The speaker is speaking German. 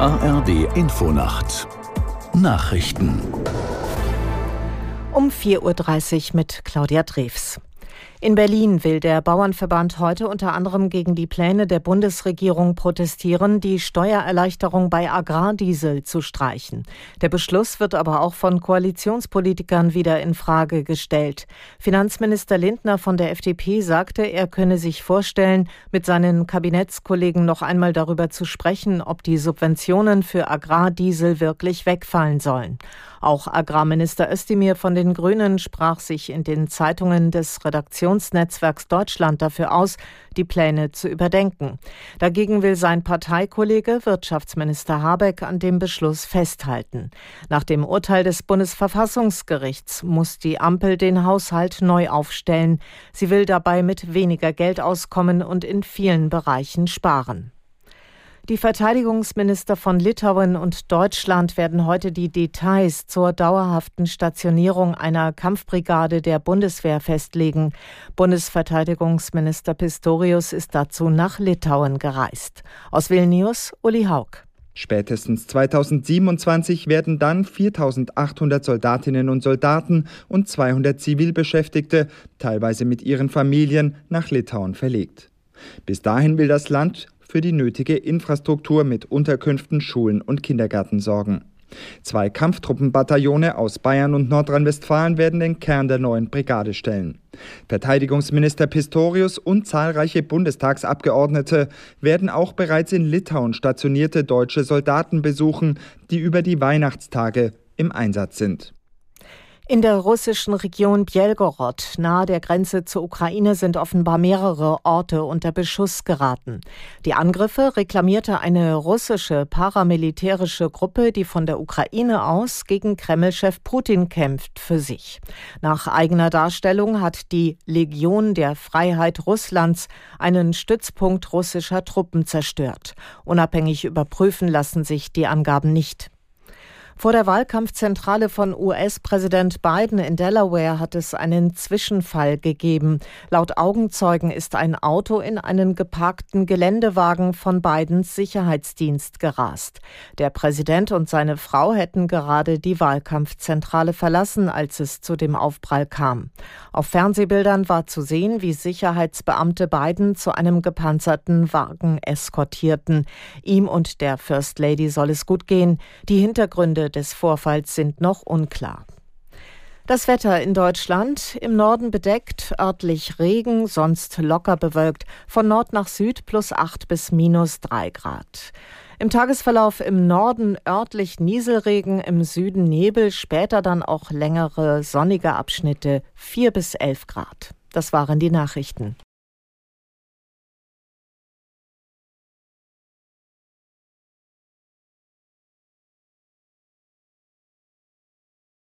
ARD Infonacht Nachrichten um 4.30 Uhr mit Claudia Drews. In Berlin will der Bauernverband heute unter anderem gegen die Pläne der Bundesregierung protestieren, die Steuererleichterung bei Agrardiesel zu streichen. Der Beschluss wird aber auch von Koalitionspolitikern wieder in Frage gestellt. Finanzminister Lindner von der FDP sagte, er könne sich vorstellen, mit seinen Kabinettskollegen noch einmal darüber zu sprechen, ob die Subventionen für Agrardiesel wirklich wegfallen sollen. Auch Agrarminister Özdemir von den Grünen sprach sich in den Zeitungen des Redaktionsnetzwerks Deutschland dafür aus, die Pläne zu überdenken. Dagegen will sein Parteikollege Wirtschaftsminister Habeck an dem Beschluss festhalten. Nach dem Urteil des Bundesverfassungsgerichts muss die Ampel den Haushalt neu aufstellen. Sie will dabei mit weniger Geld auskommen und in vielen Bereichen sparen. Die Verteidigungsminister von Litauen und Deutschland werden heute die Details zur dauerhaften Stationierung einer Kampfbrigade der Bundeswehr festlegen. Bundesverteidigungsminister Pistorius ist dazu nach Litauen gereist. Aus Vilnius, Uli Haug. Spätestens 2027 werden dann 4800 Soldatinnen und Soldaten und 200 Zivilbeschäftigte, teilweise mit ihren Familien, nach Litauen verlegt. Bis dahin will das Land für die nötige Infrastruktur mit Unterkünften, Schulen und Kindergärten sorgen. Zwei Kampftruppenbataillone aus Bayern und Nordrhein-Westfalen werden den Kern der neuen Brigade stellen. Verteidigungsminister Pistorius und zahlreiche Bundestagsabgeordnete werden auch bereits in Litauen stationierte deutsche Soldaten besuchen, die über die Weihnachtstage im Einsatz sind. In der russischen Region Bjelgorod, nahe der Grenze zur Ukraine, sind offenbar mehrere Orte unter Beschuss geraten. Die Angriffe reklamierte eine russische paramilitärische Gruppe, die von der Ukraine aus gegen Kremlchef Putin kämpft, für sich. Nach eigener Darstellung hat die Legion der Freiheit Russlands einen Stützpunkt russischer Truppen zerstört. Unabhängig überprüfen lassen sich die Angaben nicht. Vor der Wahlkampfzentrale von US-Präsident Biden in Delaware hat es einen Zwischenfall gegeben. Laut Augenzeugen ist ein Auto in einen geparkten Geländewagen von Bidens Sicherheitsdienst gerast. Der Präsident und seine Frau hätten gerade die Wahlkampfzentrale verlassen, als es zu dem Aufprall kam. Auf Fernsehbildern war zu sehen, wie Sicherheitsbeamte Biden zu einem gepanzerten Wagen eskortierten. Ihm und der First Lady soll es gut gehen. Die Hintergründe des Vorfalls sind noch unklar. Das Wetter in Deutschland im Norden bedeckt, örtlich Regen, sonst locker bewölkt, von Nord nach Süd plus 8 bis minus 3 Grad. Im Tagesverlauf im Norden örtlich Nieselregen, im Süden Nebel, später dann auch längere sonnige Abschnitte 4 bis 11 Grad. Das waren die Nachrichten.